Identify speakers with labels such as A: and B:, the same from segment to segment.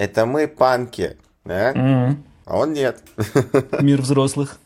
A: Это мы панки, да?
B: Мгм.
A: А он нет.
B: Мир взрослых.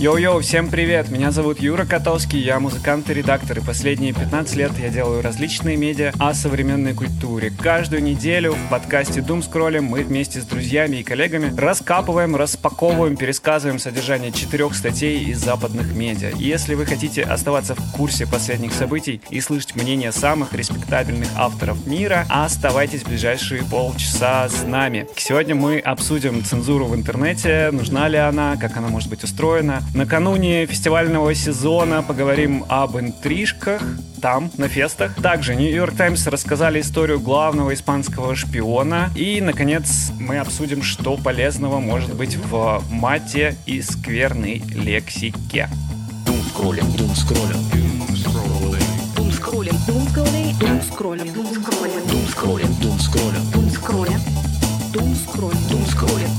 B: Йоу-йоу, всем привет! Меня зовут Юра Котовский, я музыкант и редактор, и последние 15 лет я делаю различные медиа о современной культуре. Каждую неделю в подкасте Doomscroll им мы вместе с друзьями и коллегами раскапываем, распаковываем, пересказываем содержание четырех статей из западных медиа. И если вы хотите оставаться в курсе последних событий и слышать мнение самых респектабельных авторов мира, оставайтесь в ближайшие полчаса с нами. Сегодня мы обсудим цензуру в интернете, нужна ли она, как она может быть устроена. Накануне фестивального сезона поговорим об интрижках, там, на фестах. Также Нью-Йорк Таймс рассказали историю главного испанского шпиона. И, наконец, мы обсудим, что полезного может быть в мате и скверной лексике.
C: Дум-скроллинг, дум-скроллинг,
D: Дум-скроллинг, дум-скроллинг, дум-скроллинг, дум-скроллинг,
C: дум-скроллинг, дум-скроллинг,
D: дум-скроллинг, дум-скроллинг.
C: дум-скроллинг.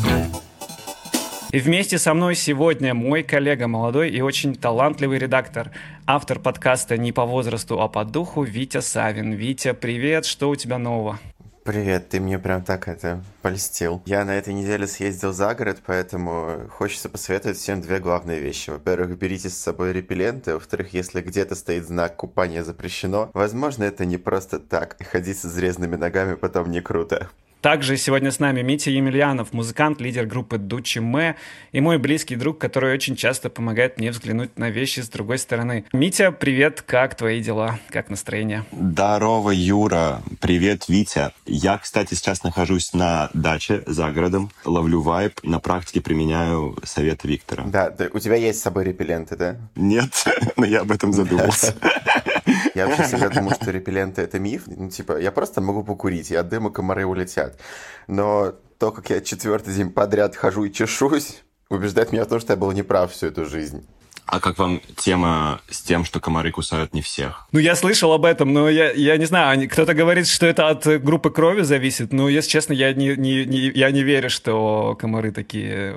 B: И вместе со мной сегодня мой коллега, молодой и очень талантливый редактор, автор подкаста «Не по возрасту, а по духу» Витя Савин. Витя, привет, что у тебя нового?
A: Привет, ты мне прям так это польстил. Я на этой неделе съездил за город, поэтому хочется посоветовать всем две главные вещи. Во-первых, берите с собой репелленты. Во-вторых, если где-то стоит знак «Купание запрещено», возможно, это не просто так. Ходить с изрезанными ногами потом не круто.
B: Также сегодня с нами Митя Емельянов, музыкант, лидер группы Дучи Мэ и мой близкий друг, который очень часто помогает мне взглянуть на вещи с другой стороны. Митя, привет, как твои дела, как настроение?
E: Здорово, Юра. Привет, Витя. Я, кстати, сейчас нахожусь на даче за городом, ловлю вайб, на практике применяю советы Виктора.
A: Да, ты- у тебя есть с собой репелленты, да?
E: Нет, но я об этом задумался.
A: Я вообще всегда думал, что репелленты это миф. Ну, типа, я просто могу покурить, и от дыма комары улетят. Но то, как я четвертый день подряд хожу и чешусь, убеждает меня в том, что я был неправ всю эту жизнь.
E: А как вам тема с тем, что комары кусают не всех?
B: Ну, я слышал об этом, но я, я не знаю, кто-то говорит, что это от э, группы крови зависит, но, если честно, я не, не- не- я не верю, что комары такие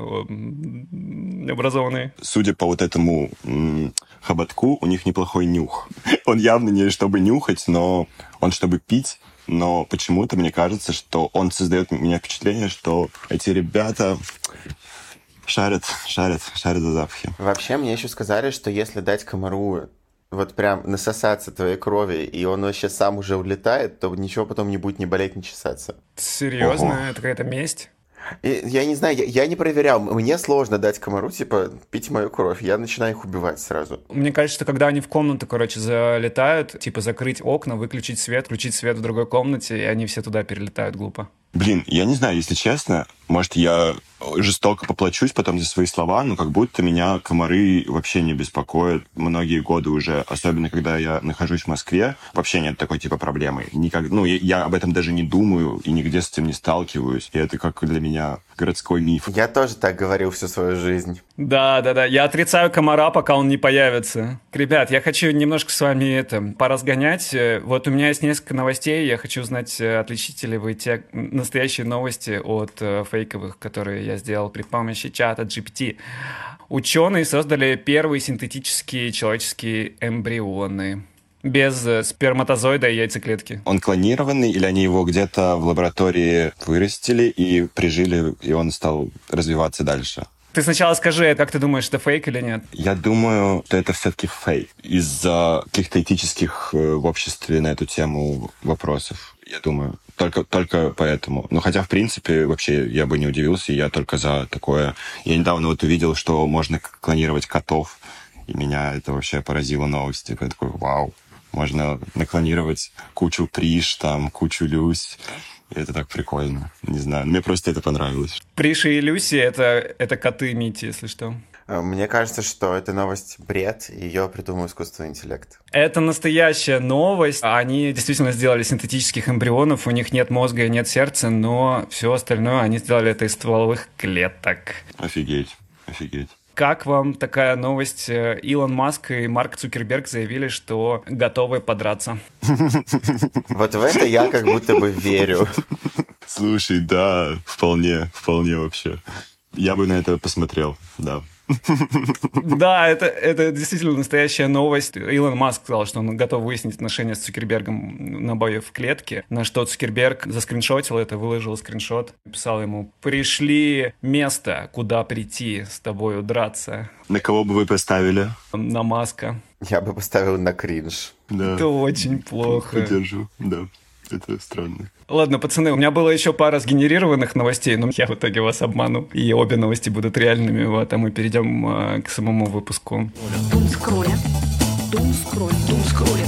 B: образованные.
E: Судя по вот этому хоботку, у них неплохой нюх. Он явно не чтобы нюхать, но он чтобы пить. Но почему-то мне кажется, что он создает у меня впечатление, что эти ребята шарят, шарят, шарят за запахи.
A: Вообще, мне еще сказали, что если дать комару вот прям насосаться твоей крови, и он вообще сам уже улетает, то ничего потом не будет ни болеть, ни чесаться.
B: Серьезно?
E: Ого.
B: Это какая-то месть?
A: И я не знаю, я, я не проверял. Мне сложно дать комару, типа, пить мою кровь. Я начинаю их убивать сразу.
B: Мне кажется, что когда они в комнату, короче, залетают, типа закрыть окна, выключить свет, включить свет в другой комнате, и они все туда перелетают глупо.
E: Блин, я не знаю, если честно, может, я жестоко поплачусь потом за свои слова, но как будто меня комары вообще не беспокоят многие годы уже, особенно когда я нахожусь в Москве, вообще нет такой типа проблемы. Никак, ну, я, я об этом даже не думаю и нигде с этим не сталкиваюсь. И это как для меня городской миф.
A: Я тоже так говорил всю свою жизнь.
B: Да, да, да. Я отрицаю комара, пока он не появится. Ребят, я хочу немножко с вами это поразгонять. Э, Вот у меня есть несколько новостей. Я хочу узнать, э, отличите ли вы те настоящие новости от э, фейковых, которые я сделал при помощи чата GPT. Ученые создали первые синтетические человеческие эмбрионы без э, сперматозоида и яйцеклетки.
E: Он клонированный или они его где-то в лаборатории вырастили и прижили, и он стал развиваться дальше?
B: Ты сначала скажи, как ты думаешь, это фейк или нет?
E: Я думаю, что это все-таки фейк из-за каких-то этических э, в обществе на эту тему вопросов. Я думаю, только, только поэтому. Но хотя, в принципе, вообще я бы не удивился, я только за такое. Я недавно вот увидел, что можно клонировать котов, и меня это вообще поразило новости. Я такой, вау, можно наклонировать кучу приш, там, кучу люсь. И это так прикольно. Не знаю, мне просто это понравилось.
B: Приши и Люси это, это коты Мити, если что.
A: Э, Мне кажется, что эта новость бред, и ее придумал искусственный интеллект.
B: Это настоящая новость. Они действительно сделали синтетических эмбрионов, у них нет мозга и нет сердца, но все остальное они сделали это из стволовых клеток.
E: Офигеть, офигеть.
B: Как вам такая новость? Э, Илон Маск и Марк Цукерберг заявили, что готовы подраться.
A: Вот в это я как будто бы верю.
E: Слушай, да, вполне, вполне вообще. Я бы на это посмотрел, да.
B: Да, это, это действительно настоящая новость. Илон Маск сказал, что он готов выяснить отношения с Цукербергом на бою в клетке, на что Цукерберг заскриншотил это, выложил скриншот, писал ему «Пришли место, куда прийти с тобою драться».
E: На кого бы вы поставили?
B: На Маска.
A: Я бы поставил на кринж.
E: Да.
B: Это очень плохо.
E: Поддержу, да. Это странно.
B: Ладно, пацаны, у меня было еще пара сгенерированных новостей, но я в итоге вас обману. И обе новости будут реальными, вот, а мы перейдем э, к самому выпуску.
D: Дум скроля. Дум скроля. Дум скроля.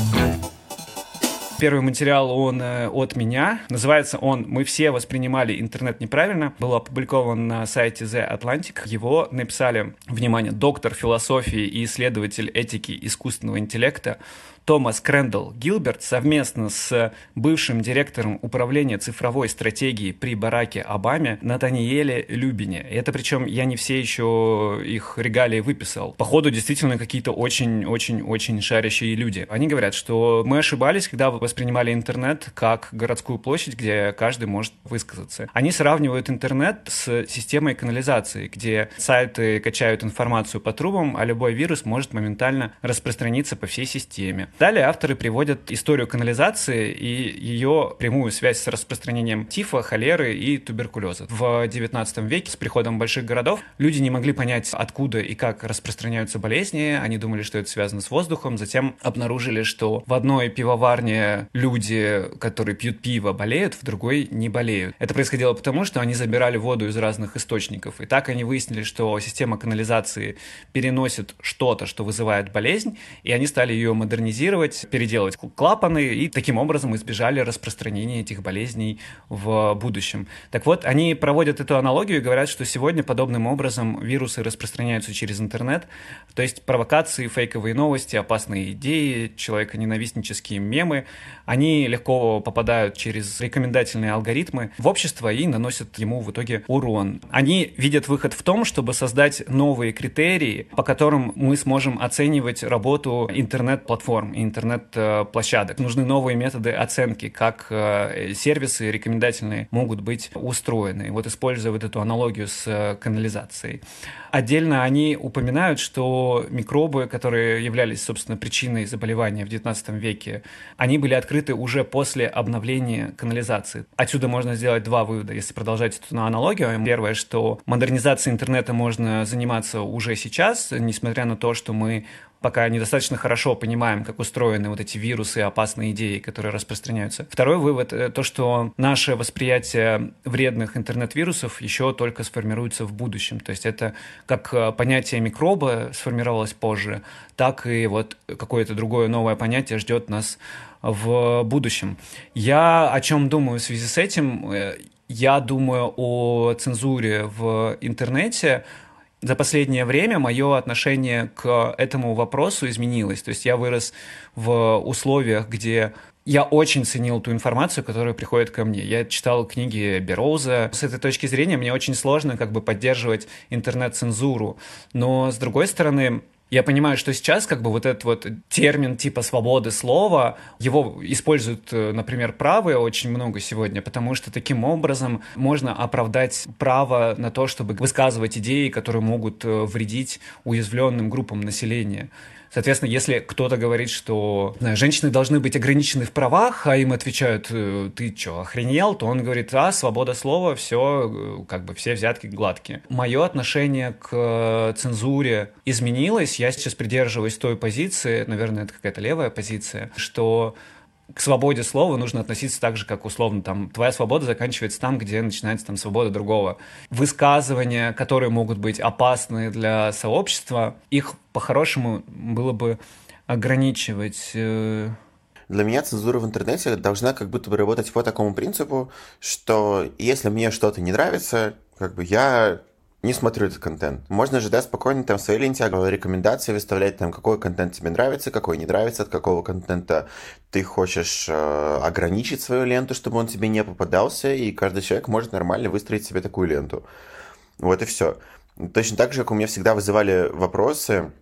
B: Первый материал, он э, от меня. Называется он «Мы все воспринимали интернет неправильно». Был опубликован на сайте The Atlantic. Его написали, внимание, доктор философии и исследователь этики искусственного интеллекта Томас Крэндалл Гилберт совместно с бывшим директором управления цифровой стратегии при Бараке Обаме Натаниеле Любине. Это причем я не все еще их регалии выписал. Походу, действительно какие-то очень-очень-очень шарящие люди. Они говорят, что мы ошибались, когда воспринимали интернет как городскую площадь, где каждый может высказаться. Они сравнивают интернет с системой канализации, где сайты качают информацию по трубам, а любой вирус может моментально распространиться по всей системе. Далее авторы приводят историю канализации и ее прямую связь с распространением тифа, холеры и туберкулеза. В XIX веке с приходом больших городов люди не могли понять, откуда и как распространяются болезни. Они думали, что это связано с воздухом. Затем обнаружили, что в одной пивоварне люди, которые пьют пиво, болеют, в другой не болеют. Это происходило потому, что они забирали воду из разных источников. И так они выяснили, что система канализации переносит что-то, что вызывает болезнь, и они стали ее модернизировать модифицировать, переделать клапаны и таким образом избежали распространения этих болезней в будущем. Так вот, они проводят эту аналогию и говорят, что сегодня подобным образом вирусы распространяются через интернет, то есть провокации, фейковые новости, опасные идеи, человеконенавистнические мемы, они легко попадают через рекомендательные алгоритмы в общество и наносят ему в итоге урон. Они видят выход в том, чтобы создать новые критерии, по которым мы сможем оценивать работу интернет-платформ, интернет-площадок. Нужны новые методы оценки, как э, сервисы рекомендательные могут быть устроены. Вот используя вот эту аналогию с э, канализацией. Отдельно они упоминают, что микробы, которые являлись, собственно, причиной заболевания в XIX веке, они были открыты уже после обновления канализации. Отсюда можно сделать два вывода, если продолжать эту аналогию. Первое, что модернизацией интернета можно заниматься уже сейчас, несмотря на то, что мы пока недостаточно хорошо понимаем, как устроены вот эти вирусы, опасные идеи, которые распространяются. Второй вывод — то, что наше восприятие вредных интернет-вирусов еще только сформируется в будущем. То есть это как э, понятие микроба сформировалось позже, так и вот какое-то другое новое понятие ждет нас в будущем. Я о чем думаю в связи с этим? Э, я думаю о цензуре в интернете, за последнее время мое отношение к этому вопросу изменилось. То есть я вырос в условиях, где я очень ценил ту информацию, которая приходит ко мне. Я читал книги Бероуза. С этой точки зрения мне очень сложно как бы поддерживать интернет-цензуру. Но, с другой стороны, я понимаю, что сейчас как бы вот этот вот термин типа свободы слова, его используют, э, например, правые очень много сегодня, потому что таким образом можно оправдать право на то, чтобы высказывать идеи, которые могут э, вредить уязвленным группам населения. Соответственно, если кто-то говорит, что знаю, женщины должны быть ограничены в правах, а им отвечают, «Э, ты что, охренел, то он говорит, а, свобода слова, все, э, как бы все взятки гладкие. Мое отношение к э, цензуре изменилось, я сейчас придерживаюсь той позиции, наверное, это какая-то левая позиция, что к свободе слова нужно относиться так же, как условно там твоя свобода заканчивается там, где начинается там свобода другого. Высказывания, которые могут быть опасны для сообщества, их по-хорошему было бы ограничивать. Э.
A: Для меня цензура в интернете должна как будто бы работать по такому принципу, что если мне что-то не нравится, как бы я не смотрю этот контент. Можно же, да, спокойно там в своей ленте рекомендации выставлять, там, какой контент тебе нравится, какой не нравится, от какого контента ты хочешь э, ограничить свою ленту, чтобы он тебе не попадался, и каждый человек может нормально выстроить себе такую ленту. Вот и все. Точно так же, как у меня всегда вызывали вопросы,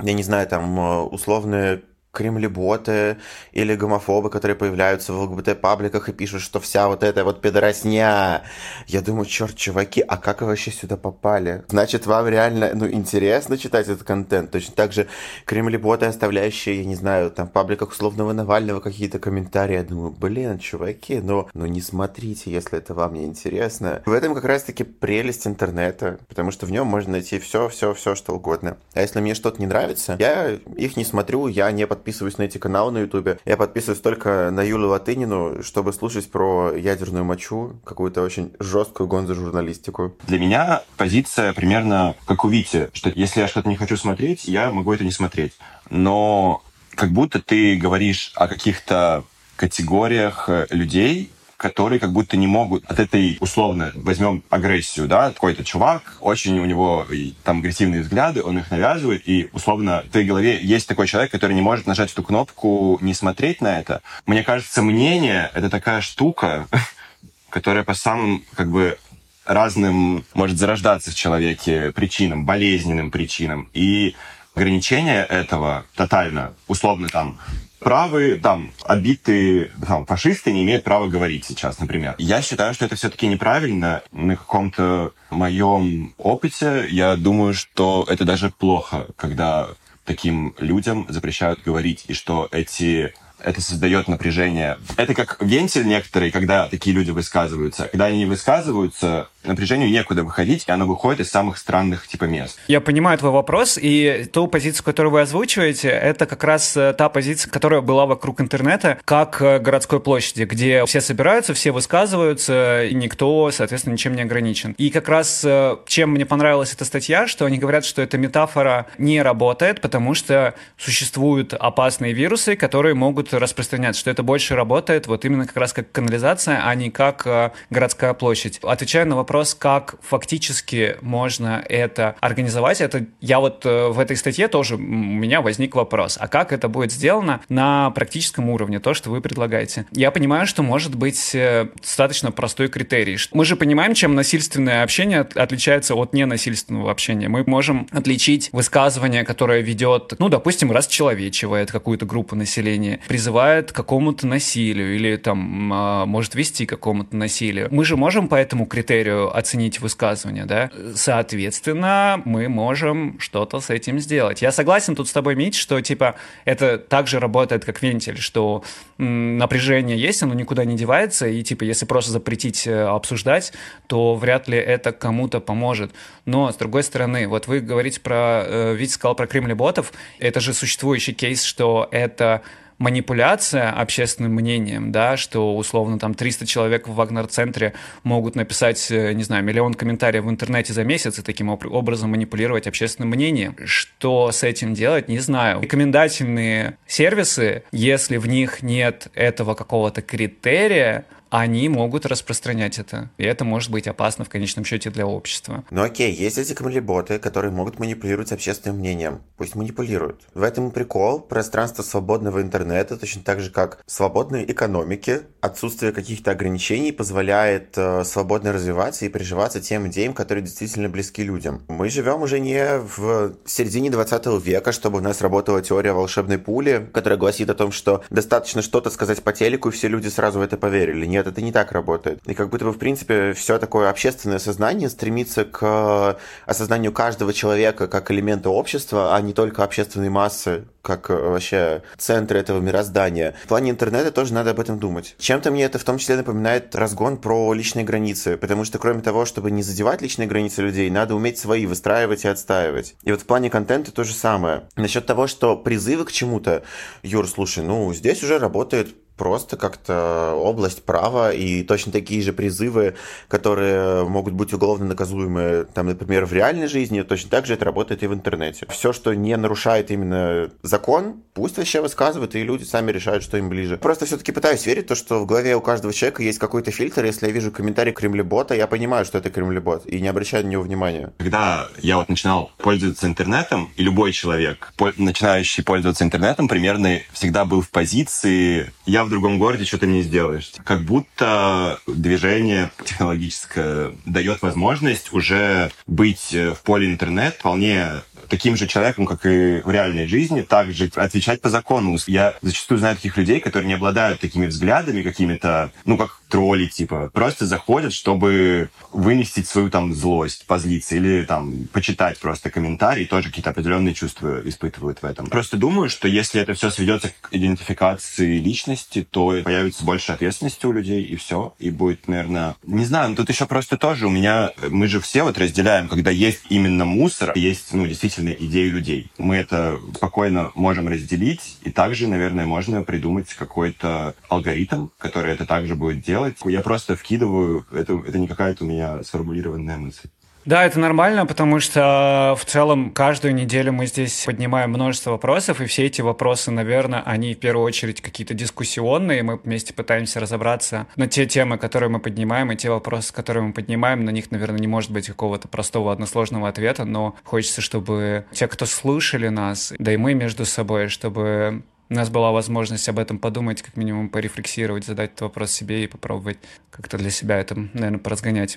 A: я не знаю, там, э, условные кремлеботы или гомофобы, которые появляются в ЛГБТ-пабликах и пишут, что вся вот эта вот пидоросня. Я думаю, черт, чуваки, а как вы вообще сюда попали? Значит, вам реально, ну, интересно читать этот контент. Точно так же кремлеботы, оставляющие, я не знаю, там в пабликах условного Навального какие-то комментарии. Я думаю, блин, чуваки, но, но не смотрите, если это вам не интересно. В этом как раз-таки прелесть интернета, потому что в нем можно найти все, все, все, что угодно. А если мне что-то не нравится, я их не смотрю, я не подписываюсь на эти каналы на ютубе. Я подписываюсь только на Юлю Латынину, чтобы слушать про ядерную мочу, какую-то очень жесткую гонзо-журналистику.
E: Для меня позиция примерно как у Вити, что если я что-то не хочу смотреть, я могу это не смотреть. Но как будто ты говоришь о каких-то категориях э, людей, которые как будто не могут от этой, условно, возьмем агрессию, да, какой-то чувак, очень у него там агрессивные взгляды, он их навязывает, и, условно, в твоей голове есть такой человек, который не может нажать эту кнопку, не смотреть на это. Мне кажется, мнение — это такая штука, которая по самым, как бы, разным может зарождаться в человеке причинам, болезненным причинам. И ограничение этого тотально, условно там, правые, там, обитые там, фашисты не имеют права говорить сейчас, например. Я считаю, что это все-таки неправильно. На каком-то моем опыте я думаю, что это даже плохо, когда таким людям запрещают говорить, и что эти это создает напряжение. Это как вентиль некоторые, когда такие люди высказываются. Когда они высказываются, напряжению некуда выходить, и оно выходит из самых странных типа мест.
B: Я понимаю твой вопрос, и ту позицию, которую вы озвучиваете, это как раз э, та позиция, которая была вокруг интернета, как э, городской площади, где все собираются, все высказываются, и никто, соответственно, ничем не ограничен. И как раз э, чем мне понравилась эта статья, что они говорят, что эта метафора не работает, потому что существуют опасные вирусы, которые могут распространяться, что это больше работает вот именно как раз как канализация, а не как городская площадь. Отвечая на вопрос вопрос, как фактически можно это организовать. Это я вот э, в этой статье тоже у меня возник вопрос, а как это будет сделано на практическом уровне, то, что вы предлагаете. Я понимаю, что может быть э, достаточно простой критерий. Мы же понимаем, чем насильственное общение отличается от ненасильственного общения. Мы можем отличить высказывание, которое ведет, ну, допустим, расчеловечивает какую-то группу населения, призывает к какому-то насилию или там а, может вести к какому-то насилию. Мы же можем по этому критерию оценить высказывание, да, соответственно, мы можем что-то с этим сделать. Я согласен тут с тобой, Мить, что, типа, это также работает как вентиль, что м, напряжение есть, оно никуда не девается, и, типа, если просто запретить э, обсуждать, то вряд ли это кому-то поможет. Но, с другой стороны, вот вы говорите про, э, Витя сказал про кремлеботов, это же существующий кейс, что это манипуляция общественным мнением, да, что условно там 300 человек в Вагнер-центре могут написать, э, не знаю, миллион комментариев в интернете за месяц и таким образом манипулировать общественным мнением. Что с этим делать, не знаю. Рекомендательные сервисы, если в них нет этого какого-то критерия, они могут распространять это. И это может быть опасно в конечном счете для общества.
A: Ну окей, есть эти камелеботы, которые могут манипулировать общественным мнением. Пусть манипулируют. В этом и прикол. Пространство свободного интернета, точно так же, как свободной экономики, отсутствие каких-то ограничений позволяет э, свободно развиваться и приживаться тем идеям, которые действительно близки людям. Мы живем уже не в середине 20 века, чтобы у нас работала теория волшебной пули, которая гласит о том, что достаточно что-то сказать по телеку, и все люди сразу в это поверили. Нет, это не так работает. И как будто бы, в принципе, все такое общественное сознание стремится к осознанию каждого человека как элемента общества, а не только общественной массы, как вообще центр этого мироздания. В плане интернета тоже надо об этом думать. Чем-то мне это в том числе напоминает разгон про личные границы, потому что кроме того, чтобы не задевать личные границы людей, надо уметь свои выстраивать и отстаивать. И вот в плане контента то же самое. Насчет того, что призывы к чему-то, Юр, слушай, ну здесь уже работает просто как-то область права и точно такие же призывы, которые могут быть уголовно наказуемы, там, например, в реальной жизни, точно так же это работает и в интернете. Все, что не нарушает именно закон, пусть вообще высказывают, и люди сами решают, что им ближе. Просто все-таки пытаюсь верить в то, что в голове у каждого человека есть какой-то фильтр, если я вижу комментарий кремлебота, я понимаю, что это кремлебот, и не обращаю на него внимания.
E: Когда я вот начинал пользоваться интернетом, и любой человек, начинающий пользоваться интернетом, примерно всегда был в позиции «я в другом городе что-то не сделаешь. Как будто движение технологическое дает возможность уже быть в поле интернет вполне таким же человеком, как и в реальной жизни, также отвечать по закону. Я зачастую знаю таких людей, которые не обладают такими взглядами какими-то, ну, как тролли, типа, просто заходят, чтобы выместить свою там злость, позлиться, или там почитать просто комментарии, тоже какие-то определенные чувства испытывают в этом. Просто думаю, что если это все сведется к идентификации личности, то появится больше ответственности у людей, и все. И будет, наверное... Не знаю, но тут еще просто тоже у меня... Мы же все вот разделяем, когда есть именно мусор, есть, ну, действительно идеи людей. Мы это спокойно можем разделить, и также, наверное, можно придумать какой-то алгоритм, который это также будет делать, делать. Я просто вкидываю, это, это не какая-то у меня сформулированная мысль.
B: Да, это нормально, потому что в целом каждую неделю мы здесь поднимаем множество вопросов, и все эти вопросы, наверное, они в первую очередь какие-то дискуссионные, мы вместе пытаемся разобраться на те темы, которые мы поднимаем, и те вопросы, которые мы поднимаем, на них, наверное, не может быть какого-то простого односложного ответа, но хочется, чтобы те, кто слушали нас, да и мы между собой, чтобы у нас была возможность об этом подумать, как минимум порефлексировать, задать этот вопрос себе и попробовать как-то для себя это, наверное, поразгонять.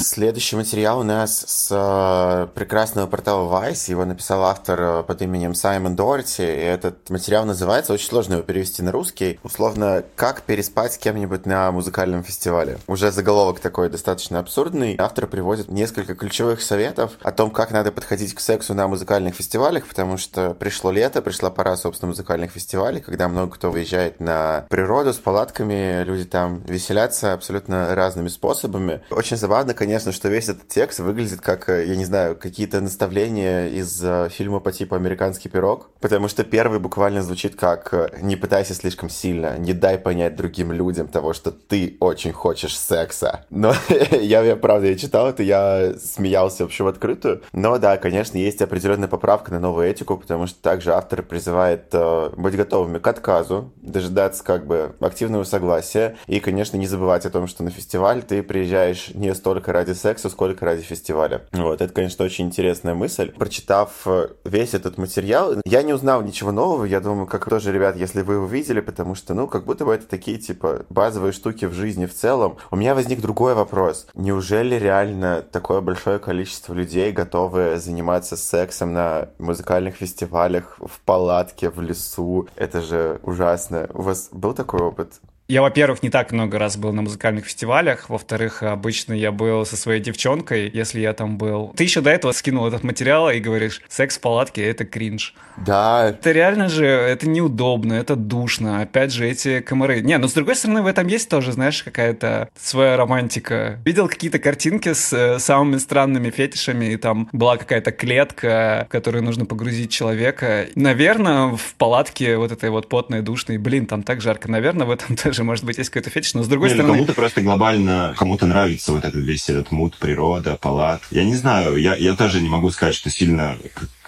A: Следующий материал у нас с э, прекрасного портала Vice. Его написал автор э, под именем Саймон Дорти. И этот материал называется, очень сложно его перевести на русский, условно, «Как переспать с кем-нибудь на музыкальном фестивале». Уже заголовок такой достаточно абсурдный. Автор приводит несколько ключевых советов о том, как надо подходить к сексу на музыкальных фестивалях, потому что пришло лето, пришла пора, собственно, музыкальных фестивалей, когда много кто выезжает на природу с палатками, люди там веселятся абсолютно разными способами. Очень забавно, конечно, конечно, что весь этот текст выглядит как, э, я не знаю, какие-то наставления из э, фильма по типу «Американский пирог», потому что первый буквально звучит как э, «Не пытайся слишком сильно, не дай понять другим людям того, что ты очень хочешь секса». Но я, я, правда, я читал это, я смеялся вообще в открытую. Но да, конечно, есть определенная поправка на новую этику, потому что также автор призывает быть готовыми к отказу, дожидаться как бы активного согласия и, конечно, не забывать о том, что на фестиваль ты приезжаешь не столько ради секса, сколько ради фестиваля. Вот, это, конечно, очень интересная мысль. Прочитав э, весь этот материал, я не узнал ничего нового. Я думаю, как тоже, ребят, если вы увидели, потому что, ну, как будто бы это такие, типа, базовые штуки в жизни в целом. У меня возник другой вопрос. Неужели реально такое большое количество людей готовы заниматься сексом на музыкальных фестивалях, в палатке, в лесу? Это же ужасно. У вас был такой опыт?
B: Я, во-первых, не так много раз был на музыкальных фестивалях. Во-вторых, обычно я был со своей девчонкой, если я там был. Ты еще до этого скинул этот материал и говоришь, секс в палатке — это кринж.
A: Да.
B: Это реально же, это неудобно, это душно. Опять же, эти комары. Не, но с другой стороны, в этом есть тоже, знаешь, какая-то своя романтика. Видел какие-то картинки с э, самыми странными фетишами, и там была какая-то клетка, в которую нужно погрузить человека. Наверное, в палатке вот этой вот потной, душной, блин, там так жарко. Наверное, в этом тоже тоже, может быть, есть какой-то фетиш, но с другой
E: не,
B: ну, стороны...
E: Кому-то просто глобально, кому-то нравится вот этот весь этот мут, природа, палат. Я не знаю, я, я тоже не могу сказать, что сильно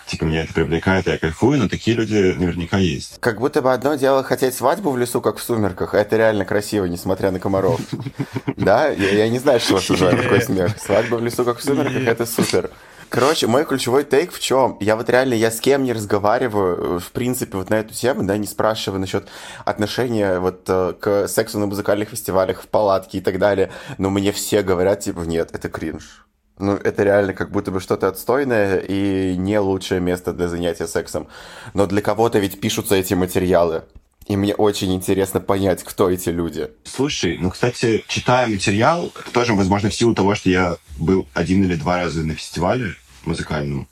E: типа, меня это привлекает, я кайфую, но такие люди наверняка есть.
A: Как будто бы одно дело хотеть свадьбу в лесу, как в «Сумерках», а это реально красиво, несмотря на комаров. Да? Я не знаю, что вас уже такой смех. Свадьба в лесу, как в «Сумерках» — это супер. Короче, мой ключевой тейк в чем? Я вот реально, я с кем не разговариваю, в принципе, вот на эту тему, да, не спрашиваю насчет отношения вот э, к сексу на музыкальных фестивалях, в палатке и так далее, но мне все говорят, типа, нет, это кринж. Ну, это реально как будто бы что-то отстойное и не лучшее место для занятия сексом. Но для кого-то ведь пишутся эти материалы. И мне очень интересно понять, кто эти люди.
E: Слушай, ну, кстати, читая материал, тоже, возможно, в силу того, что я был один или два раза на фестивале музыкальном,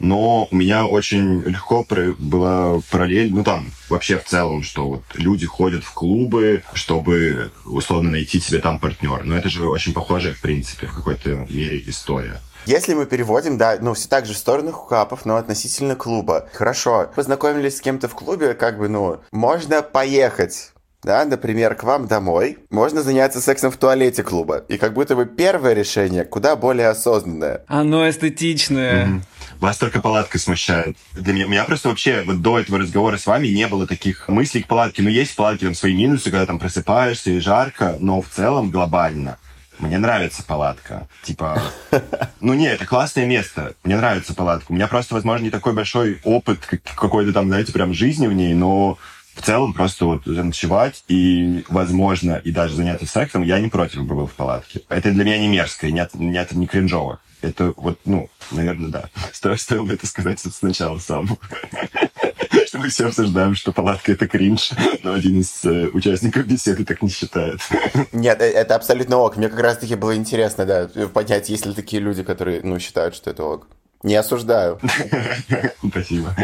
E: но у меня очень легко была параллель, ну там вообще в целом, что вот люди ходят в клубы, чтобы условно найти себе там партнер. Но это же очень похоже, в принципе, в какой-то мере история.
A: Если мы переводим, да, ну, все так же в сторону хукапов, но относительно клуба. Хорошо, познакомились с кем-то в клубе, как бы, ну, можно поехать да, например, к вам домой, можно заняться сексом в туалете клуба. И как будто бы первое решение куда более осознанное.
B: Оно эстетичное. Mm-hmm.
E: Вас только палатка смущает. Для меня, у меня просто вообще вот до этого разговора с вами не было таких мыслей к палатке. Ну, есть в палатке там свои минусы, когда там просыпаешься и жарко, но в целом глобально мне нравится палатка. Типа, ну не, это классное место. Мне нравится палатка. У меня просто, возможно, не такой большой опыт какой-то там, знаете, прям жизни в ней, но в целом просто вот заночевать и, возможно, и даже заняться сексом, я не против бы был в палатке. Это для меня не мерзко, не, не, не кринжово. Это вот, ну, наверное, да. Стоило, стоило это сказать сначала сам. Мы все обсуждаем, что палатка — это кринж, но один из э, участников беседы так не считает.
A: Нет, э, это абсолютно ок. Мне как раз-таки было интересно, да, понять, есть ли такие люди, которые, ну, считают, что это ок. Не осуждаю.
E: Спасибо.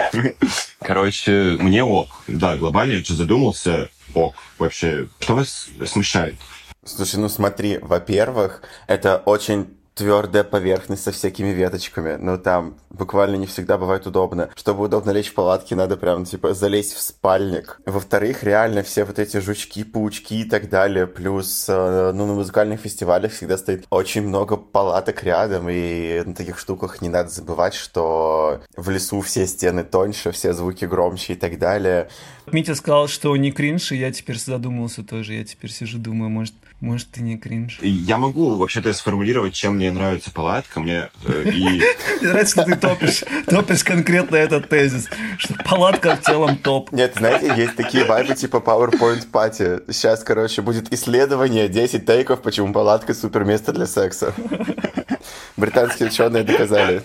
E: Короче, мне ок. Да, глобально я что задумался, ок. Вообще, что вас смущает?
A: Слушай, ну смотри, во-первых, это очень твердая поверхность со всякими веточками, но там буквально не всегда бывает удобно. Чтобы удобно лечь в палатке, надо прям, типа, залезть в спальник. Во-вторых, реально все вот эти жучки, паучки и так далее, плюс, э, ну, на музыкальных фестивалях всегда стоит очень много палаток рядом, и на таких штуках не надо забывать, что в лесу все стены тоньше, все звуки громче и так далее.
B: Митя сказал, что не кринж, и я теперь задумался тоже. Я теперь сижу, думаю, может, может, ты не кринж.
E: Я могу вообще-то сформулировать, чем мне нравится палатка. Мне э, и...
B: Мне нравится, что ты топишь, топишь конкретно этот тезис, что палатка в целом топ.
A: Нет, знаете, есть такие вайбы типа PowerPoint пати. Сейчас, короче, будет исследование, 10 тейков, почему палатка супер место для секса. Британские ученые доказали.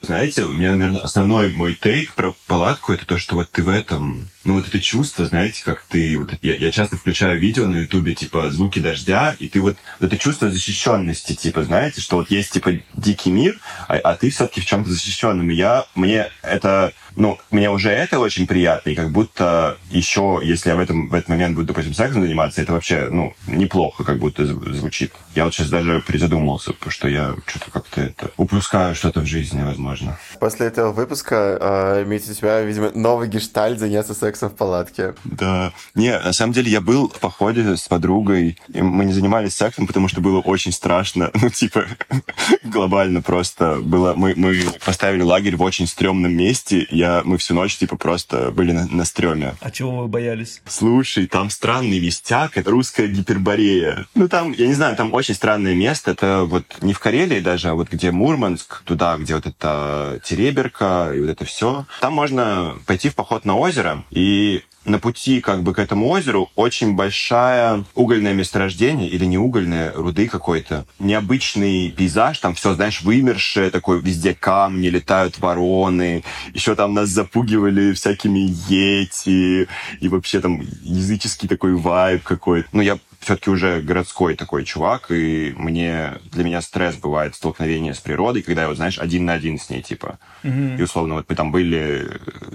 E: Знаете, у меня, наверное, основной мой тейк про палатку это то, что вот ты в этом ну вот это чувство, знаете, как ты... Вот, я, я часто включаю видео на ютубе, типа, звуки дождя, и ты вот... это чувство защищенности, типа, знаете, что вот есть, типа, дикий мир, а, а ты все-таки в чем-то защищенным. И я... Мне это... Ну, мне уже это очень приятно, и как будто еще, если я в, этом, в этот момент буду, допустим, сексом заниматься, это вообще, ну, неплохо как будто звучит. Я вот сейчас даже призадумался, что я что-то как-то это... Упускаю что-то в жизни, возможно.
A: После этого выпуска, э, Митя, у тебя, видимо, новый гештальт заняться сексом сексом в палатке.
E: Да. Не, на самом деле я был в походе с подругой, и мы не занимались сексом, потому что было очень страшно. Ну, типа, глобально просто было... Мы, мы поставили лагерь в очень стрёмном месте. Я, мы всю ночь, типа, просто были на, на стреме.
B: А чего вы боялись?
E: Слушай, там странный вестяк, это русская гиперборея. Ну, там, я не знаю, там очень странное место. Это вот не в Карелии даже, а вот где Мурманск, туда, где вот это Тереберка и вот это все. Там можно пойти в поход на озеро и и на пути как бы к этому озеру очень большая угольное месторождение или не угольное, руды какой-то. Необычный пейзаж, там все, знаешь, вымершее, такой везде камни, летают вороны. Еще там нас запугивали всякими йети и вообще там языческий такой вайб какой-то. Ну, я все-таки уже городской такой чувак, и мне для меня стресс бывает столкновение с природой, когда я, вот, знаешь, один на один с ней, типа. Mm-hmm. И условно, вот мы там были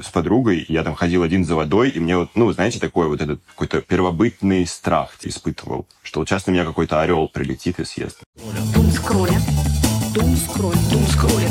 E: с подругой, я там ходил один за водой, и мне вот, ну, знаете, такой вот этот какой-то первобытный страх испытывал, что вот сейчас на меня какой-то орел прилетит и съест.
D: Дум скроля. Дум скроль. Дум скроля.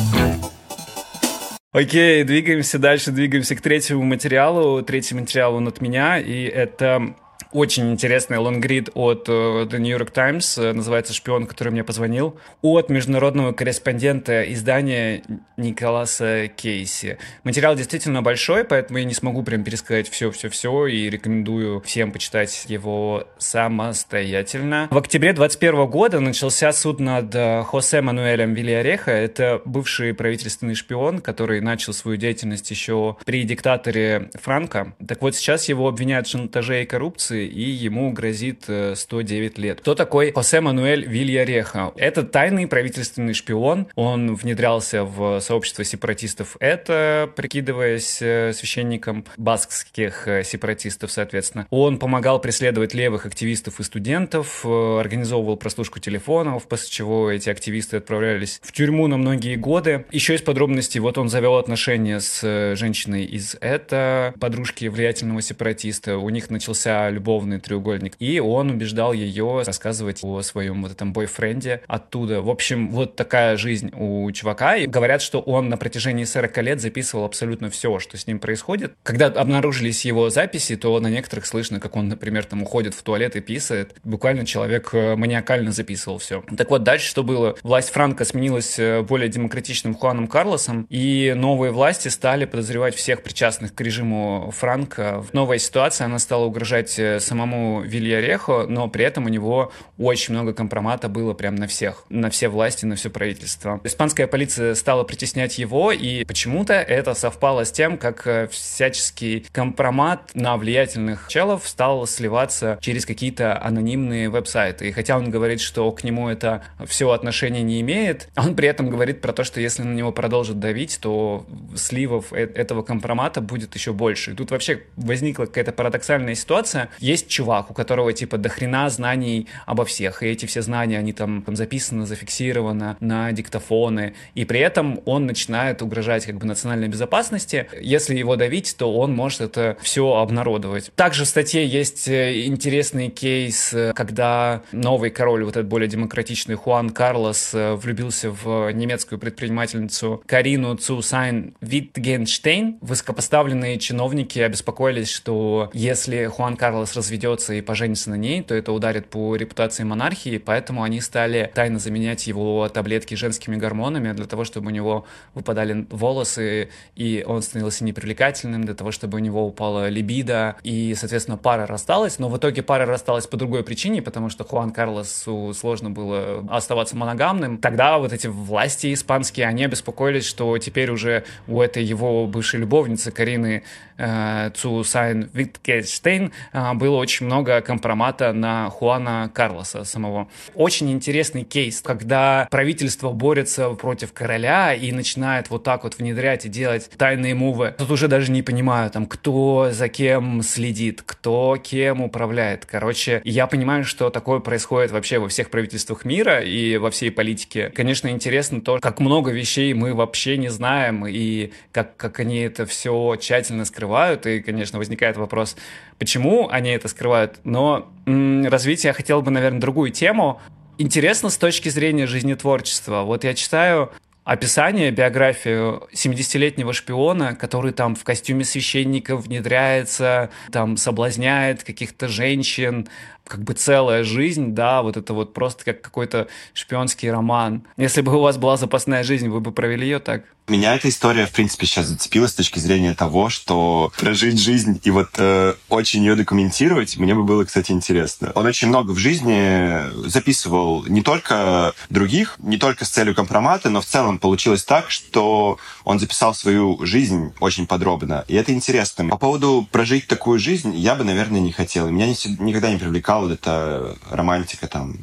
B: Окей, двигаемся дальше, двигаемся к третьему материалу. Третий материал он от меня, и это очень интересный лонгрид от uh, The New York Times, uh, называется «Шпион, который мне позвонил», от международного корреспондента издания Николаса Кейси. Материал действительно большой, поэтому я не смогу прям пересказать все-все-все и рекомендую всем почитать его самостоятельно. В октябре 2021 года начался суд над uh, Хосе Мануэлем Вильяреха. Это бывший правительственный шпион, который начал свою деятельность еще при диктаторе Франко. Так вот, сейчас его обвиняют в шантаже и коррупции, и ему грозит 109 э, лет. Кто такой Хосе Мануэль Вильяреха? Это тайный правительственный шпион. Он внедрялся в сообщество сепаратистов это, прикидываясь э, священником баскских э, сепаратистов, соответственно. Он помогал преследовать левых активистов и студентов, организовывал прослушку телефонов, после чего эти активисты отправлялись в тюрьму на многие годы. Еще из подробностей, вот он завел отношения с женщиной из это, подружки влиятельного сепаратиста. У них начался любовь любовный треугольник. И он убеждал ее рассказывать о своем вот этом бойфренде оттуда. В общем, вот такая жизнь у чувака. И говорят, что он на протяжении 40 лет записывал абсолютно все, что с ним происходит. Когда обнаружились его записи, то на некоторых слышно, как он, например, там уходит в туалет и писает. Буквально человек э, маниакально записывал все. Так вот, дальше что было? Власть Франка сменилась э, более демократичным Хуаном Карлосом, и новые власти стали подозревать всех причастных к режиму Франка. Новая ситуация, она стала угрожать э, самому Вильярехо, но при этом у него очень много компромата было прям на всех, на все власти, на все правительство. Испанская полиция стала притеснять его, и почему-то это совпало с тем, как э, всяческий компромат на влиятельных челов стал сливаться через какие-то анонимные веб-сайты. И хотя он говорит, что к нему это все отношения не имеет, он при этом говорит про то, что если на него продолжат давить, то сливов э, этого компромата будет еще больше. И тут вообще возникла какая-то парадоксальная ситуация. Есть чувак, у которого типа дохрена знаний обо всех, и эти все знания, они там, там записаны, зафиксированы на диктофоны, и при этом он начинает угрожать как бы национальной безопасности. Если его давить, то он может это все обнародовать. Также в статье есть э, интересный кейс, э, когда новый король, вот этот более демократичный Хуан Карлос, влюбился в немецкую предпринимательницу Карину Цусайн Витгенштейн. Высокопоставленные чиновники обеспокоились, что если Хуан Карлос разведется и поженится на ней, то это ударит по репутации монархии, поэтому они стали тайно заменять его таблетки женскими гормонами для того, чтобы у него выпадали волосы, и он становился непривлекательным, для того, чтобы у него упала либидо, и, соответственно, пара рассталась, но в итоге пара рассталась по другой причине, потому что Хуан Карлосу сложно было оставаться моногамным. Тогда вот эти власти испанские, они обеспокоились, что теперь уже у этой его бывшей любовницы Карины э, цу Сайн-Витгенштейн э, было очень много компромата на Хуана Карлоса самого. Очень интересный кейс, когда правительство борется против короля и начинает вот так вот внедрять и делать тайные мувы. Тут уже даже не понимаю, там, кто за кем следит, кто кем управляет. Короче, я понимаю, что такое происходит вообще во всех правительствах мира и во всей политике. Конечно, интересно то, как много вещей мы вообще не знаем и как, как они это все тщательно скрывают. И, конечно, возникает вопрос, почему они это скрывают. Но развитие я хотел бы, наверное, другую тему. Интересно с точки зрения жизнетворчества. Вот я читаю описание, биографию 70-летнего шпиона, который там в костюме священника внедряется, там соблазняет каких-то женщин, как бы целая жизнь, да, вот это вот просто как какой-то шпионский роман. Если бы у вас была запасная жизнь, вы бы провели ее так?
E: Меня эта история, в принципе, сейчас зацепила с точки зрения того, что прожить жизнь и вот э, очень ее документировать, мне бы было, кстати, интересно. Он очень много в жизни записывал не только других, не только с целью компромата, но в целом получилось так, что он записал свою жизнь очень подробно. И это интересно. По поводу прожить такую жизнь, я бы, наверное, не хотел. Меня не, никогда не привлекала вот эта романтика там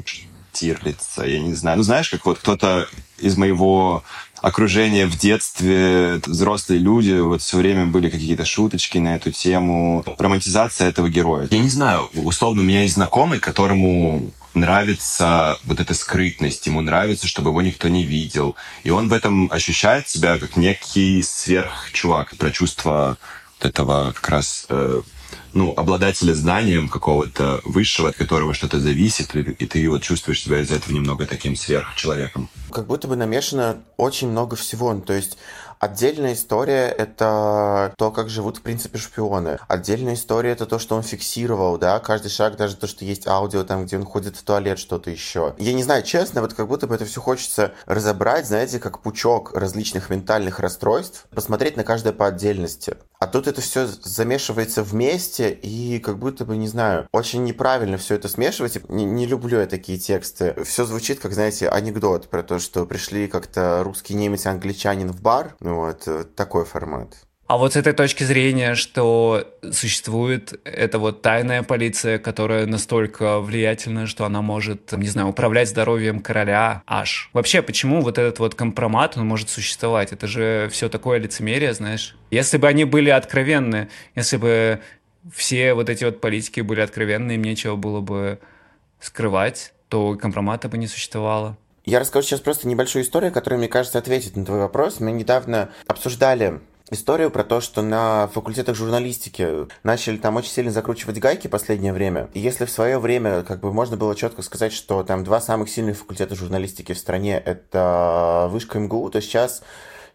E: Тирлица, я не знаю. Ну, знаешь, как вот кто-то из моего окружение в детстве, взрослые люди, вот все время были какие-то шуточки на эту тему, романтизация этого героя. Я не знаю, условно, у меня есть знакомый, которому нравится вот эта скрытность, ему нравится, чтобы его никто не видел. И он в этом ощущает себя как некий сверхчувак, про чувство этого как раз э, ну, обладателя знанием какого-то высшего, от которого что-то зависит, и, ты вот чувствуешь себя из этого немного таким сверхчеловеком.
A: Как будто бы намешано очень много всего. Ну, то есть Отдельная история — это то, как живут, в принципе, шпионы. Отдельная история — это то, что он фиксировал, да, каждый шаг, даже то, что есть аудио там, где он ходит в туалет, что-то еще. Я не знаю, честно, вот как будто бы это все хочется разобрать, знаете, как пучок различных ментальных расстройств, посмотреть на каждое по отдельности. А тут это все замешивается вместе, и как будто бы, не знаю, очень неправильно все это смешивать. Не, не люблю я такие тексты. Все звучит, как, знаете, анекдот про то, что пришли как-то русский немец и англичанин в бар. Вот э, такой формат.
B: А вот с этой точки зрения, что существует эта вот тайная полиция, которая настолько влиятельна, что она может, не знаю, управлять здоровьем короля аж. Вообще, почему вот этот вот компромат, он может существовать? Это же все такое лицемерие, знаешь. Если бы они были откровенны, если бы все вот эти вот политики были откровенны, им нечего было бы скрывать, то компромата бы не существовало.
A: Я расскажу сейчас просто небольшую историю, которая, мне кажется, ответит на твой вопрос. Мы недавно обсуждали историю про то, что на факультетах журналистики начали там очень сильно закручивать гайки последнее время. И если в свое время как бы можно было четко сказать, что там два самых сильных факультета журналистики в стране это Вышка МГУ, то сейчас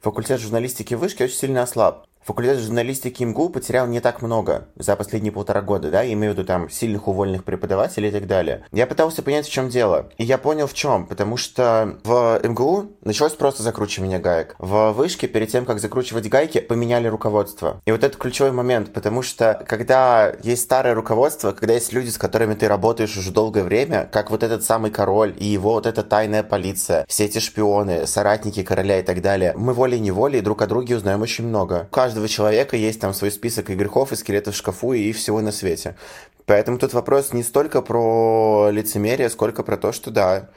A: факультет журналистики вышки очень сильно ослаб. Факультет журналистики МГУ потерял не так много за последние полтора года, да, я имею в виду там сильных увольных преподавателей и так далее. Я пытался понять, в чем дело. И я понял, в чем. Потому что в МГУ началось просто закручивание гаек. В вышке, перед тем, как закручивать гайки, поменяли руководство. И вот это ключевой момент, потому что когда есть старое руководство, когда есть люди, с которыми ты работаешь уже долгое время, как вот этот самый король и его вот эта тайная полиция, все эти шпионы, соратники короля и так далее, мы волей-неволей друг о друге узнаем очень много. Каждый каждого человека есть там свой список и грехов, и скелетов в шкафу, и всего на свете. Поэтому тут вопрос не столько про лицемерие, сколько про то, что да,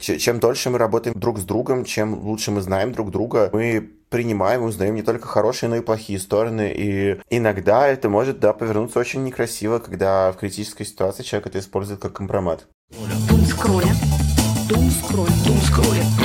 A: чем дольше мы работаем друг с другом, чем лучше мы знаем друг друга, мы принимаем узнаем не только хорошие, но и плохие стороны. И иногда это может, да, повернуться очень некрасиво, когда в критической ситуации человек это использует как компромат.
D: Дум скроля. Дум скроля. Дум скроля.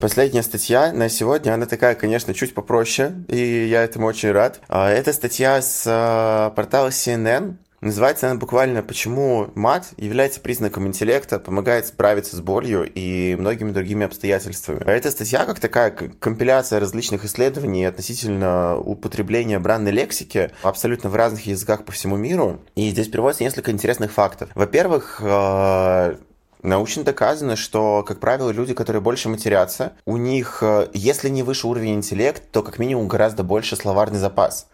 A: Последняя статья на сегодня, она такая, конечно, чуть попроще, и я этому очень рад. А, это статья с а, портала CNN, Называется она буквально «Почему мат является признаком интеллекта, помогает справиться с болью и многими другими обстоятельствами». Эта статья как такая компиляция различных исследований относительно употребления бранной лексики абсолютно в разных языках по всему миру. И здесь приводится несколько интересных фактов. Во-первых, а, Научно доказано, что, как правило, люди, которые больше матерятся, у них, э, если не выше уровень интеллект, то как минимум гораздо больше словарный запас.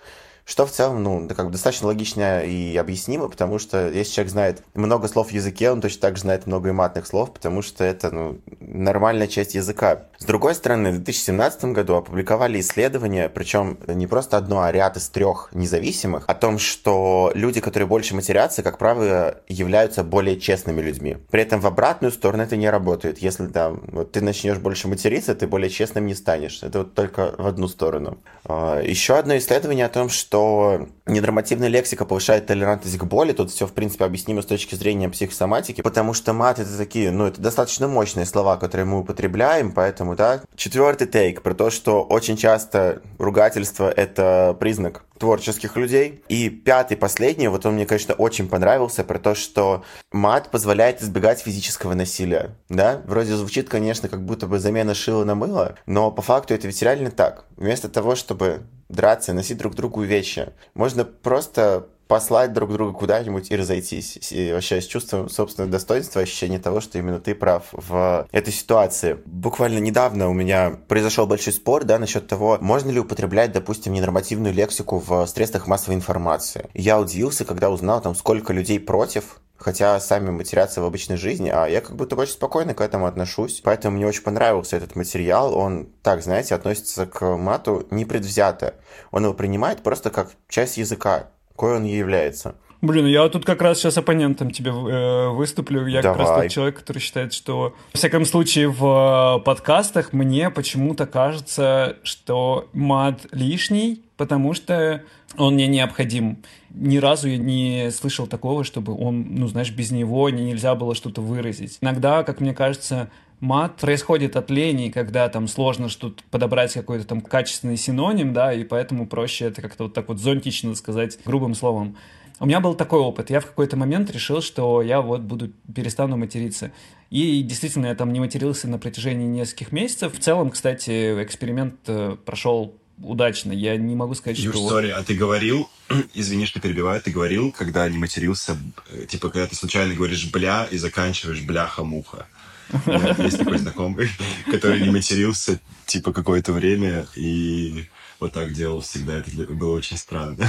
A: Что в целом, ну, как бы достаточно логично и объяснимо, потому что если человек знает много слов в языке, он точно так же знает много и матных слов, потому что это, ну, нормальная часть языка. С другой стороны, в 2017 году опубликовали исследование, причем не просто одно, а ряд из трех независимых, о том, что люди, которые больше матерятся, как правило, являются более честными людьми. При этом в обратную сторону это не работает. Если там вот ты начнешь больше материться, ты более честным не станешь. Это вот только в одну сторону. А, Еще одно исследование о том, что что ненормативная лексика повышает толерантность к боли. Тут все, в принципе, объяснимо с точки зрения психосоматики, потому что мат — это такие, ну, это достаточно мощные слова, которые мы употребляем, поэтому, да. Четвертый тейк про то, что очень часто ругательство — это признак творческих людей. И пятый, последний, вот он мне, конечно, очень понравился, про то, что мат позволяет избегать физического насилия. Да, вроде звучит, конечно, как будто бы замена шила на мыло, но по факту это ведь реально так. Вместо того, чтобы драться, носить друг другу вещи. Можно просто послать друг друга куда-нибудь и разойтись. И вообще с чувством собственного достоинства, ощущение того, что именно ты прав в этой ситуации. Буквально недавно у меня произошел большой спор, да, насчет того, можно ли употреблять, допустим, ненормативную лексику в средствах массовой информации. Я удивился, когда узнал, там, сколько людей против, хотя сами матерятся в обычной жизни, а я как будто очень спокойно к этому отношусь. Поэтому мне очень понравился этот материал. Он, так, знаете, относится к мату непредвзято. Он его принимает просто как часть языка, какой он является.
B: Блин, я тут как раз сейчас оппонентом тебе э, выступлю. Я
A: Давай.
B: как раз тот человек, который считает, что, во всяком случае, в подкастах мне почему-то кажется, что мат лишний, потому что он мне необходим. Ни разу я не слышал такого, чтобы он, ну, знаешь, без него нельзя было что-то выразить. Иногда, как мне кажется, мат происходит от лени, когда там сложно что-то подобрать какой-то там качественный синоним, да, и поэтому проще это как-то вот так вот зонтично сказать грубым словом. У меня был такой опыт. Я в какой-то момент решил, что я вот буду перестану материться. И действительно, я там не матерился на протяжении нескольких месяцев. В целом, кстати, эксперимент э, прошел удачно. Я не могу сказать,
E: Юр,
B: что...
E: сори, а ты говорил, извини, что перебиваю, ты говорил, когда не матерился, э, типа, когда ты случайно говоришь «бля» и заканчиваешь «бляха-муха». Есть такой знакомый, который не матерился, типа, какое-то время, и вот так делал всегда. Это было очень странно.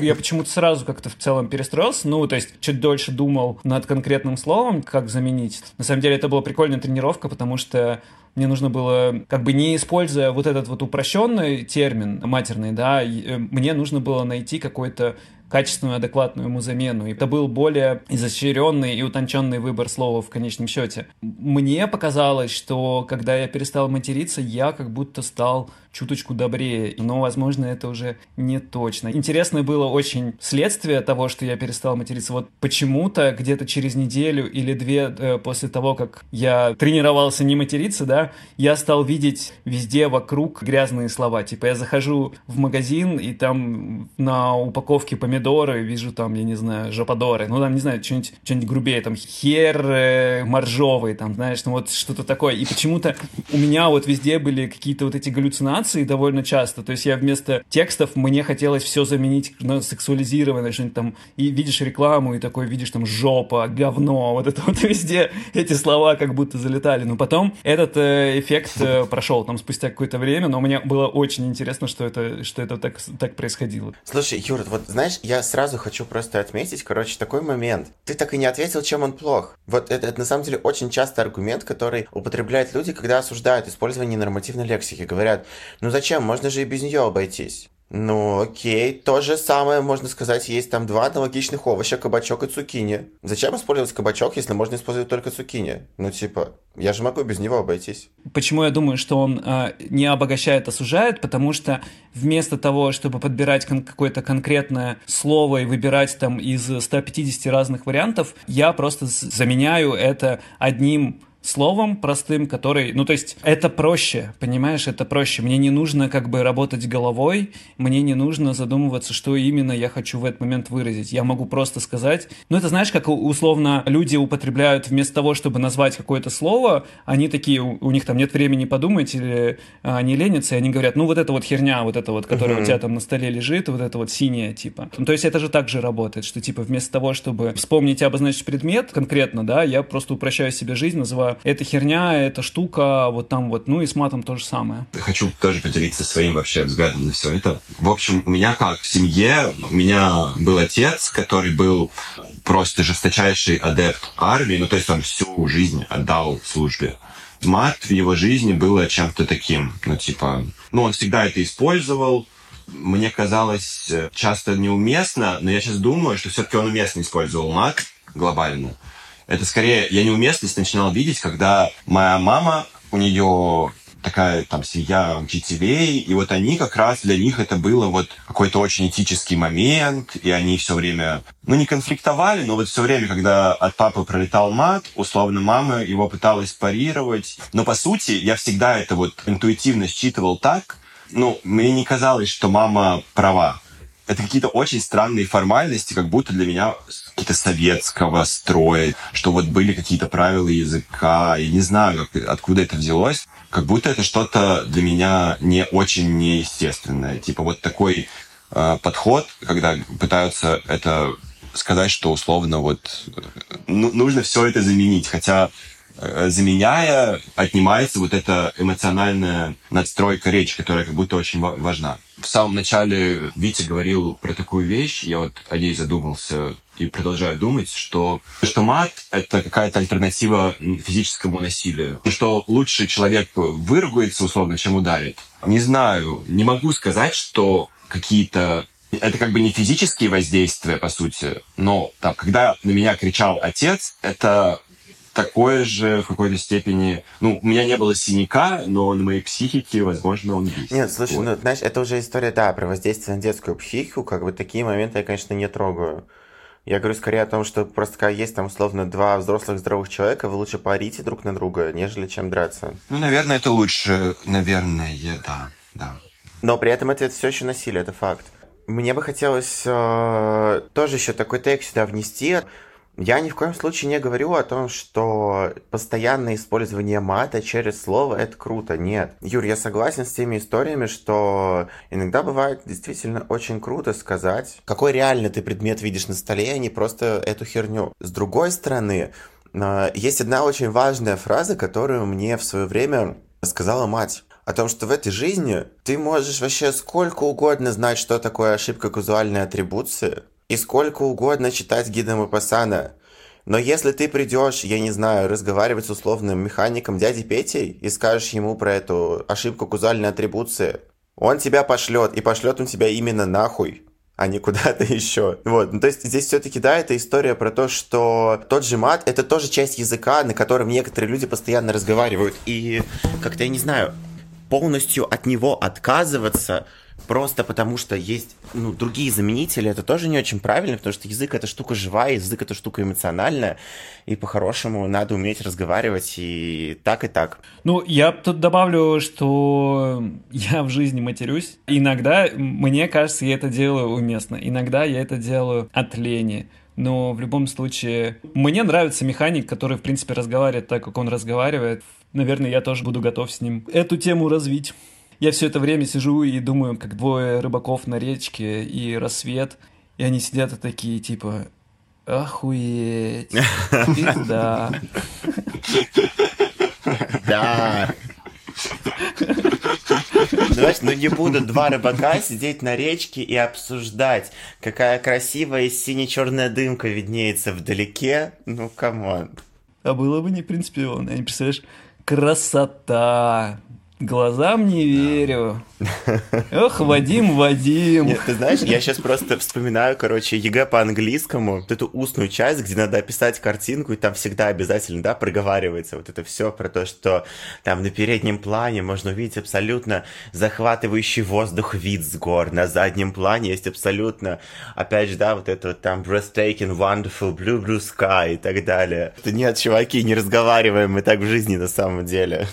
B: Я почему-то сразу как-то в целом перестроился, ну, то есть чуть дольше думал над конкретным словом, как заменить. На самом деле это была прикольная тренировка, потому что мне нужно было, как бы не используя вот этот вот упрощенный термин матерный, да, э, мне нужно было найти какой-то качественную, адекватную ему замену. И это был более изощренный и утонченный выбор слова в конечном счете. Мне показалось, что когда я перестал материться, я как будто стал чуточку добрее. Но, возможно, это уже не точно. Интересное было очень следствие того, что я перестал материться. Вот почему-то где-то через неделю или две э, после того, как я тренировался не материться, да, я стал видеть везде вокруг грязные слова. Типа я захожу в магазин, и там на упаковке помидоры вижу там, я не знаю, жоподоры. Ну, там, не знаю, что-нибудь что грубее, там, хер э, моржовый, там, знаешь, ну, вот что-то такое. И почему-то у меня вот везде были какие-то вот эти галлюцинации, интонации довольно часто. То есть я вместо текстов мне хотелось все заменить на сексуализированное, что-нибудь там, и видишь рекламу, и такой видишь там жопа, говно, вот это вот везде эти слова как будто залетали. Но потом этот э, эффект э, прошел там спустя какое-то время, но мне было очень интересно, что это, что это так, так происходило.
A: Слушай, Юр, вот знаешь, я сразу хочу просто отметить, короче, такой момент. Ты так и не ответил, чем он плох. Вот это, это на самом деле очень часто аргумент, который употребляют люди, когда осуждают использование нормативной лексики. Говорят, ну зачем, можно же и без нее обойтись. Ну, окей. То же самое, можно сказать, есть там два аналогичных овоща, кабачок и цукини. Зачем использовать кабачок, если можно использовать только цукини? Ну, типа, я же могу без него обойтись.
B: Почему я думаю, что он э, не обогащает, а сужает? Потому что вместо того, чтобы подбирать кон- какое-то конкретное слово и выбирать там из 150 разных вариантов, я просто заменяю это одним словом простым, который, ну то есть это проще, понимаешь, это проще. Мне не нужно как бы работать головой, мне не нужно задумываться, что именно я хочу в этот момент выразить. Я могу просто сказать, ну это знаешь, как условно люди употребляют вместо того, чтобы назвать какое-то слово, они такие, у, у них там нет времени подумать или а, они ленятся, и они говорят, ну вот это вот херня, вот это вот, которая uh-huh. у тебя там на столе лежит, вот это вот синяя типа. Ну, то есть это же так же работает, что типа вместо того, чтобы вспомнить и обозначить предмет конкретно, да, я просто упрощаю себе жизнь, называю эта херня, эта штука, вот там вот, ну и с матом то же самое.
E: Хочу тоже поделиться своим вообще взглядом на все это. В общем, у меня как в семье, у меня был отец, который был просто жесточайший адепт армии, ну то есть он всю жизнь отдал службе. Мат в его жизни было чем-то таким, ну типа, ну он всегда это использовал, мне казалось часто неуместно, но я сейчас думаю, что все-таки он уместно использовал мат глобально. Это скорее я неуместность начинал видеть, когда моя мама, у нее такая там семья учителей, и вот они как раз для них это было вот какой-то очень этический момент, и они все время, ну не конфликтовали, но вот все время, когда от папы пролетал мат, условно мама его пыталась парировать, но по сути я всегда это вот интуитивно считывал так, ну мне не казалось, что мама права, это какие-то очень странные формальности, как будто для меня какие-то советского строя, что вот были какие-то правила языка, и не знаю, как, откуда это взялось, как будто это что-то для меня не очень неестественное. Типа вот такой э, подход, когда пытаются это сказать, что условно вот ну, нужно все это заменить, хотя э, заменяя, отнимается вот эта эмоциональная надстройка речи, которая как будто очень важна. В самом начале Витя говорил про такую вещь, я вот о ней задумался и продолжаю думать, что, что мат — это какая-то альтернатива физическому насилию. Что лучше человек выругается, условно, чем ударит. Не знаю, не могу сказать, что какие-то это как бы не физические воздействия, по сути, но там, когда на меня кричал отец, это такое же в какой-то степени... Ну, у меня не было синяка, но на моей психике, возможно, он есть.
A: Нет, слушай, вот. ну, знаешь, это уже история, да, про воздействие на детскую психику, как бы такие моменты я, конечно, не трогаю. Я говорю скорее о том, что просто когда есть там условно два взрослых здоровых человека, вы лучше парите друг на друга, нежели чем драться.
E: Ну, наверное, это лучше, наверное, да, да.
A: Но при этом это все еще насилие, это факт. Мне бы хотелось э, тоже еще такой тейк сюда внести. Я ни в коем случае не говорю о том, что постоянное использование мата через слово это круто. Нет. Юр, я согласен с теми историями, что иногда бывает действительно очень круто сказать, какой реально ты предмет видишь на столе, а не просто эту херню. С другой стороны, а, есть одна очень важная фраза, которую мне в свое время сказала мать о том, что в этой жизни ты можешь вообще сколько угодно знать, что такое ошибка казуальной атрибуции, и сколько угодно читать гида Мапасана. Но если ты придешь, я не знаю, разговаривать с условным механиком дяди Петей и скажешь ему про эту ошибку кузальной атрибуции, он тебя пошлет, и пошлет он тебя именно нахуй а не куда-то еще. Вот, ну, то есть здесь все-таки, да, это история про то, что тот же мат — это тоже часть языка, на котором некоторые люди постоянно разговаривают, и как-то, я не знаю, полностью от него отказываться просто потому что есть ну, другие заменители, это тоже не очень правильно, потому что язык это штука живая, язык это штука эмоциональная, и по-хорошему надо уметь разговаривать и так, и так.
B: Ну, я тут добавлю, что я в жизни матерюсь. Иногда, мне кажется, я это делаю уместно, иногда я это делаю от лени. Но в любом случае, мне нравится механик, который, в принципе, разговаривает так, как он разговаривает. Наверное, я тоже буду готов с ним эту тему развить. Я все это время сижу и думаю, как двое рыбаков на речке и рассвет, и они сидят и такие, типа, охуеть, пизда.
A: Да. Знаешь, ну не будут два рыбака сидеть на речке и обсуждать, какая красивая сине-черная дымка виднеется вдалеке. Ну, come on.
B: А было бы не принципиально, не представляешь, красота, Глазам не верю. Ох, Вадим, Вадим.
A: Нет, ты знаешь, я сейчас просто вспоминаю, короче, ЕГЭ по английскому, вот эту устную часть, где надо описать картинку, и там всегда обязательно, да, проговаривается вот это все про то, что там на переднем плане можно увидеть абсолютно захватывающий воздух вид с гор, на заднем плане есть абсолютно, опять же, да, вот это вот там breathtaking, wonderful, blue, blue sky и так далее. Нет, чуваки, не разговариваем мы так в жизни на самом деле.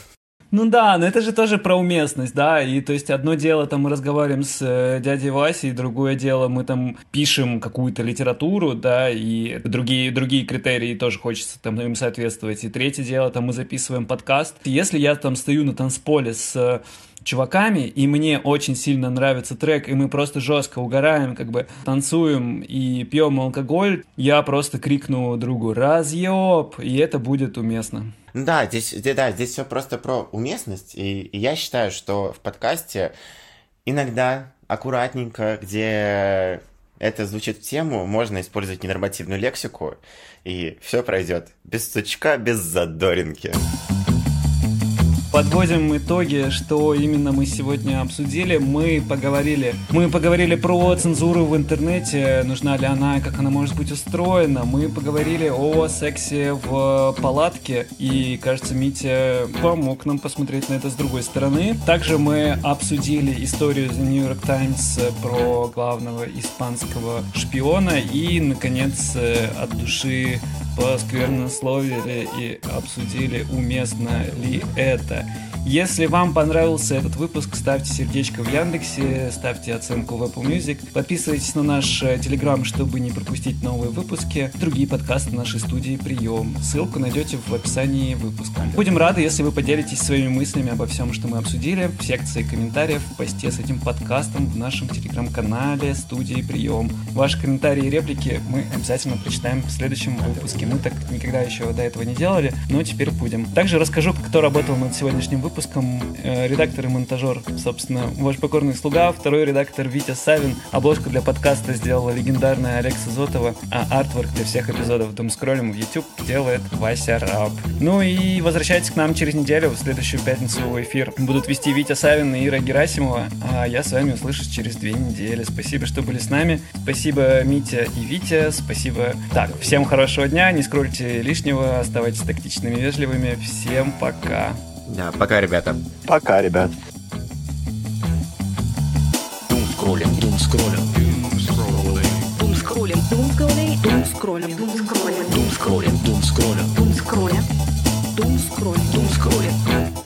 B: Ну да, но это же тоже про уместность, да, и то есть одно дело там мы разговариваем с э, дядей Васей, другое дело мы там пишем какую-то литературу, да, и другие, другие критерии тоже хочется там им соответствовать, и третье дело там мы записываем подкаст. Если я там стою на танцполе с чуваками, и мне очень сильно нравится трек, и мы просто жестко угораем, как бы танцуем и пьем алкоголь, я просто крикну другу «Разъеб!» и это будет уместно.
A: Да, здесь, да, здесь все просто про уместность, и, и я считаю, что в подкасте иногда аккуратненько, где это звучит в тему, можно использовать ненормативную лексику, и все пройдет без стучка, без задоринки.
B: Подводим итоги, что именно мы сегодня обсудили. Мы поговорили, мы поговорили про цензуру в интернете, нужна ли она, как она может быть устроена. Мы поговорили о сексе в палатке, и, кажется, Митя помог нам посмотреть на это с другой стороны. Также мы обсудили историю The New York Times про главного испанского шпиона и, наконец, от души посквернословили и обсудили, уместно ли это. Если вам понравился этот выпуск, ставьте сердечко в Яндексе, ставьте оценку в Apple Music, подписывайтесь на наш э, Телеграм, чтобы не пропустить новые выпуски, другие подкасты нашей студии «Прием». Ссылку найдете в описании выпуска. Будем рады, если вы поделитесь своими мыслями обо всем, что мы обсудили, в секции комментариев, в посте с этим подкастом в нашем Телеграм-канале студии «Прием». Ваши комментарии и реплики мы обязательно прочитаем в следующем выпуске. Мы так никогда еще до этого не делали, но теперь будем. Также расскажу, кто работал над сегодняшним выпуском выпуском э, редактор и монтажер, собственно, ваш покорный слуга, второй редактор Витя Савин, обложку для подкаста сделала легендарная Алекса Зотова, а артворк для всех эпизодов Дом скроллим в YouTube делает Вася Раб. Ну и возвращайтесь к нам через неделю, в следующую пятницу в эфир будут вести Витя Савин и Ира Герасимова, а я с вами услышусь через две недели. Спасибо, что были с нами. Спасибо, Митя и Витя. Спасибо. Так, всем хорошего дня, не скрольте лишнего, оставайтесь тактичными, вежливыми. Всем пока.
A: Да, пока, ребята.
E: Пока, ребят.
C: Дум скроллим, дум скроллим.
D: Дум скроллим, дум скроллим, дум скроллим, дум скроллим,
C: Дум скроллим, дум скроллим.
D: дум скроллим, дум скроллим,
C: Дум скроллим.